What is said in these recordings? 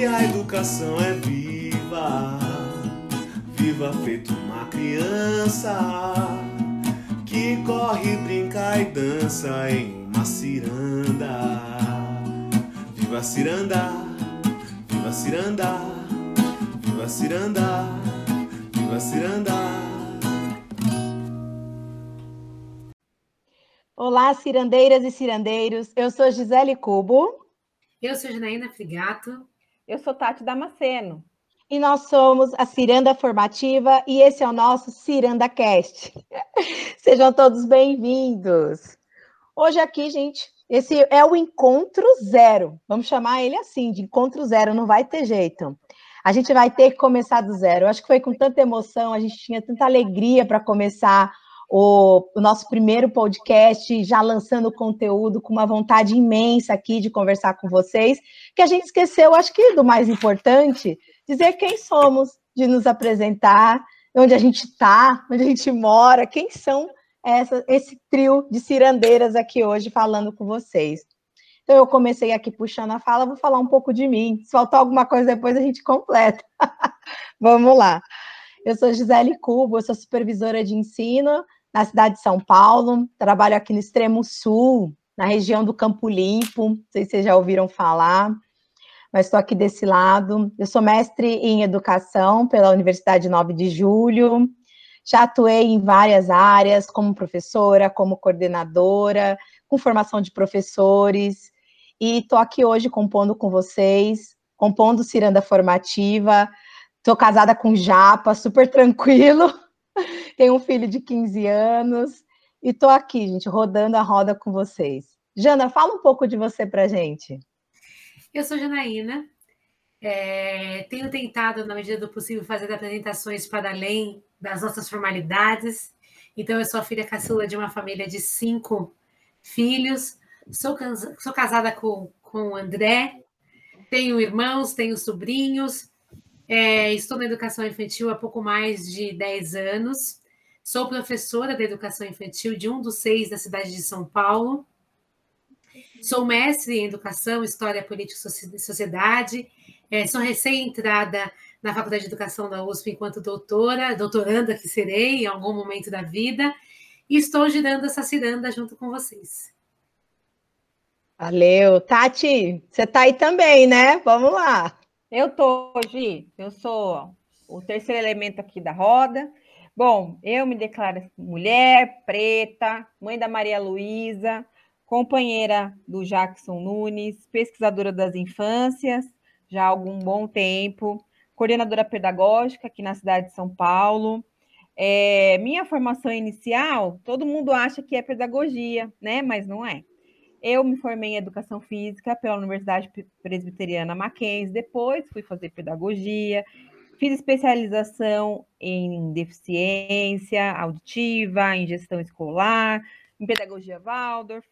que a educação é viva, viva feito uma criança que corre, brinca e dança em uma ciranda. Viva ciranda, viva ciranda, viva ciranda, viva ciranda. Olá, cirandeiras e cirandeiros. Eu sou Gisele Cubo. Eu sou Janaína Frigato. Eu sou Tati Damasceno. E nós somos a Ciranda Formativa e esse é o nosso Ciranda Cast. Sejam todos bem-vindos. Hoje aqui, gente, esse é o encontro zero. Vamos chamar ele assim, de encontro zero, não vai ter jeito. A gente vai ter que começar do zero. Eu acho que foi com tanta emoção, a gente tinha tanta alegria para começar o, o, nosso primeiro podcast, já lançando conteúdo com uma vontade imensa aqui de conversar com vocês, que a gente esqueceu, acho que do mais importante, dizer quem somos, de nos apresentar, onde a gente está, onde a gente mora, quem são essa, esse trio de cirandeiras aqui hoje falando com vocês. Então, eu comecei aqui puxando a fala, vou falar um pouco de mim. Se faltar alguma coisa depois, a gente completa. Vamos lá. Eu sou Gisele Cubo, eu sou supervisora de ensino na cidade de São Paulo, trabalho aqui no extremo sul, na região do Campo Limpo, não sei se vocês já ouviram falar, mas estou aqui desse lado. Eu sou mestre em educação pela Universidade 9 de Julho, já atuei em várias áreas, como professora, como coordenadora, com formação de professores, e estou aqui hoje compondo com vocês, compondo Ciranda Formativa, estou casada com Japa, super tranquilo, tenho um filho de 15 anos e estou aqui, gente, rodando a roda com vocês. Jana, fala um pouco de você para gente. Eu sou Janaína, é, tenho tentado, na medida do possível, fazer apresentações para além das nossas formalidades. Então, eu sou a filha caçula de uma família de cinco filhos, sou, sou casada com, com o André, tenho irmãos, tenho sobrinhos, é, estou na educação infantil há pouco mais de 10 anos. Sou professora da educação infantil de um dos seis da cidade de São Paulo. Sou mestre em educação, história, política e sociedade. É, sou recém-entrada na Faculdade de Educação da USP enquanto doutora, doutoranda que serei em algum momento da vida. E estou girando essa ciranda junto com vocês. Valeu. Tati, você está aí também, né? Vamos lá. Eu tô, Gi, eu sou o terceiro elemento aqui da roda. Bom, eu me declaro mulher, preta, mãe da Maria Luísa, companheira do Jackson Nunes, pesquisadora das infâncias, já há algum bom tempo, coordenadora pedagógica aqui na cidade de São Paulo. É, minha formação inicial, todo mundo acha que é pedagogia, né? Mas não é. Eu me formei em educação física pela Universidade Presbiteriana Mackenzie, depois fui fazer pedagogia, fiz especialização em deficiência auditiva, em gestão escolar, em pedagogia Waldorf.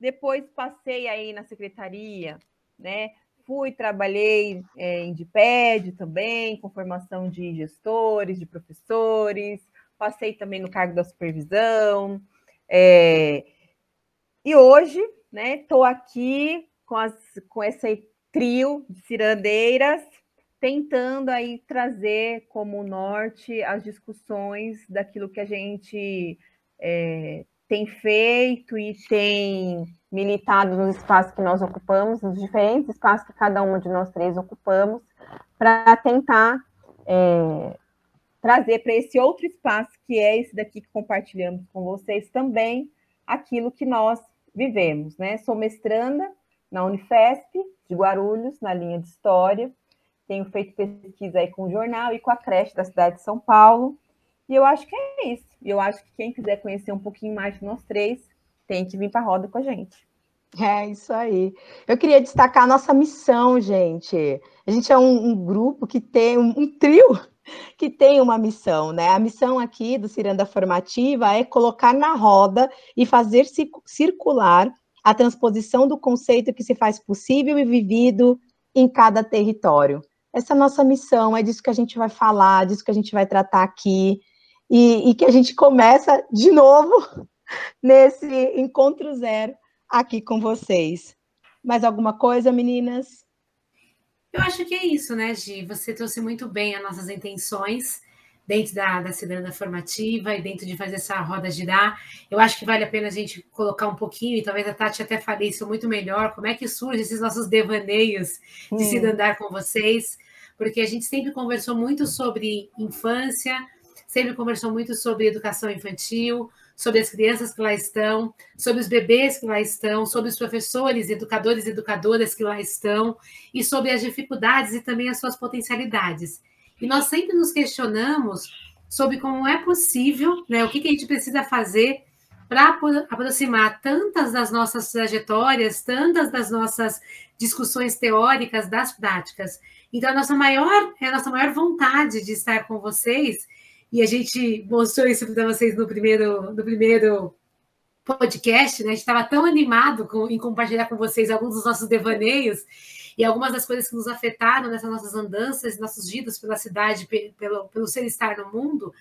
Depois passei aí na secretaria, né? Fui, trabalhei é, em DIPED também, com formação de gestores, de professores, passei também no cargo da supervisão. É, e hoje né? Estou aqui com, as, com esse trio de cirandeiras, tentando aí trazer como norte as discussões daquilo que a gente é, tem feito e tem militado nos espaços que nós ocupamos, nos diferentes espaços que cada uma de nós três ocupamos, para tentar é, trazer para esse outro espaço, que é esse daqui que compartilhamos com vocês também, aquilo que nós vivemos, né? Sou mestranda na Unifesp de Guarulhos, na linha de História. Tenho feito pesquisa aí com o jornal e com a creche da cidade de São Paulo. E eu acho que é isso. Eu acho que quem quiser conhecer um pouquinho mais de nós três, tem que vir para a roda com a gente. É isso aí. Eu queria destacar a nossa missão, gente. A gente é um, um grupo que tem um, um trio que tem uma missão, né? A missão aqui do Ciranda Formativa é colocar na roda e fazer circular a transposição do conceito que se faz possível e vivido em cada território. Essa é a nossa missão, é disso que a gente vai falar, disso que a gente vai tratar aqui, e, e que a gente começa de novo nesse encontro zero aqui com vocês. Mais alguma coisa, meninas? Eu acho que é isso, né, Gi? Você trouxe muito bem as nossas intenções dentro da, da cidadania formativa e dentro de fazer essa roda girar. Eu acho que vale a pena a gente colocar um pouquinho, e talvez a Tati até fale isso muito melhor, como é que surgem esses nossos devaneios de se andar com vocês, porque a gente sempre conversou muito sobre infância, sempre conversou muito sobre educação infantil, sobre as crianças que lá estão, sobre os bebês que lá estão, sobre os professores, educadores e educadoras que lá estão, e sobre as dificuldades e também as suas potencialidades. E nós sempre nos questionamos sobre como é possível, né, o que, que a gente precisa fazer para aproximar tantas das nossas trajetórias, tantas das nossas discussões teóricas das práticas. Então, a nossa maior, a nossa maior vontade de estar com vocês e a gente mostrou isso para vocês no primeiro, no primeiro podcast, né? A gente estava tão animado com, em compartilhar com vocês alguns dos nossos devaneios e algumas das coisas que nos afetaram nessas nossas andanças, nossos giros pela cidade, pelo, pelo ser estar no mundo,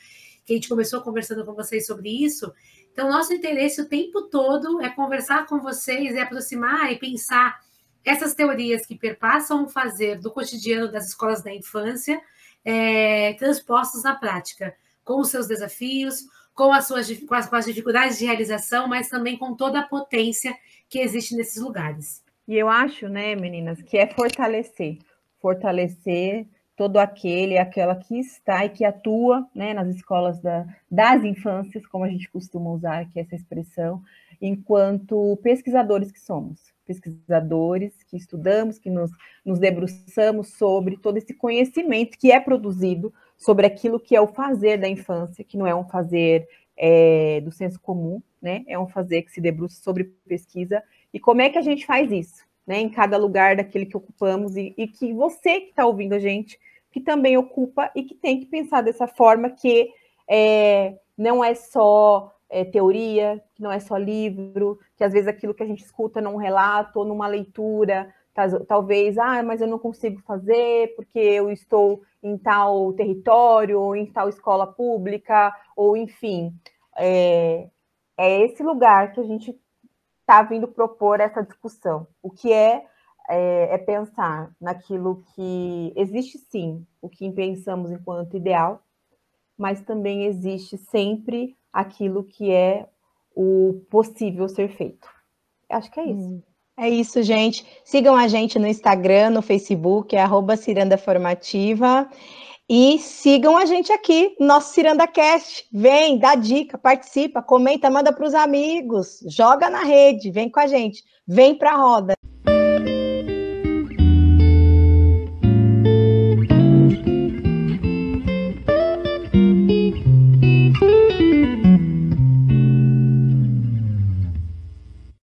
que a gente começou conversando com vocês sobre isso. Então, nosso interesse o tempo todo é conversar com vocês, é aproximar e pensar essas teorias que perpassam o fazer do cotidiano das escolas da infância é, transpostos na prática, com os seus desafios, com as suas com as, com as dificuldades de realização, mas também com toda a potência que existe nesses lugares. E eu acho, né, meninas, que é fortalecer, fortalecer todo aquele, aquela que está e que atua né, nas escolas da, das infâncias, como a gente costuma usar aqui essa expressão, enquanto pesquisadores que somos pesquisadores que estudamos, que nos, nos debruçamos sobre todo esse conhecimento que é produzido sobre aquilo que é o fazer da infância, que não é um fazer é, do senso comum, né? É um fazer que se debruça sobre pesquisa. E como é que a gente faz isso, né? Em cada lugar daquele que ocupamos e, e que você que está ouvindo a gente, que também ocupa e que tem que pensar dessa forma que é, não é só é, teoria, que não é só livro, que às vezes aquilo que a gente escuta num relato ou numa leitura, talvez, ah, mas eu não consigo fazer porque eu estou em tal território, ou em tal escola pública, ou enfim. É, é esse lugar que a gente está vindo propor essa discussão. O que é, é, é pensar naquilo que existe sim, o que pensamos enquanto ideal, mas também existe sempre aquilo que é o possível ser feito. Acho que é isso. Hum. É isso, gente. Sigam a gente no Instagram, no Facebook, é arroba Ciranda Formativa. E sigam a gente aqui, nosso CirandaCast. Vem, dá dica, participa, comenta, manda para os amigos, joga na rede, vem com a gente, vem para a roda.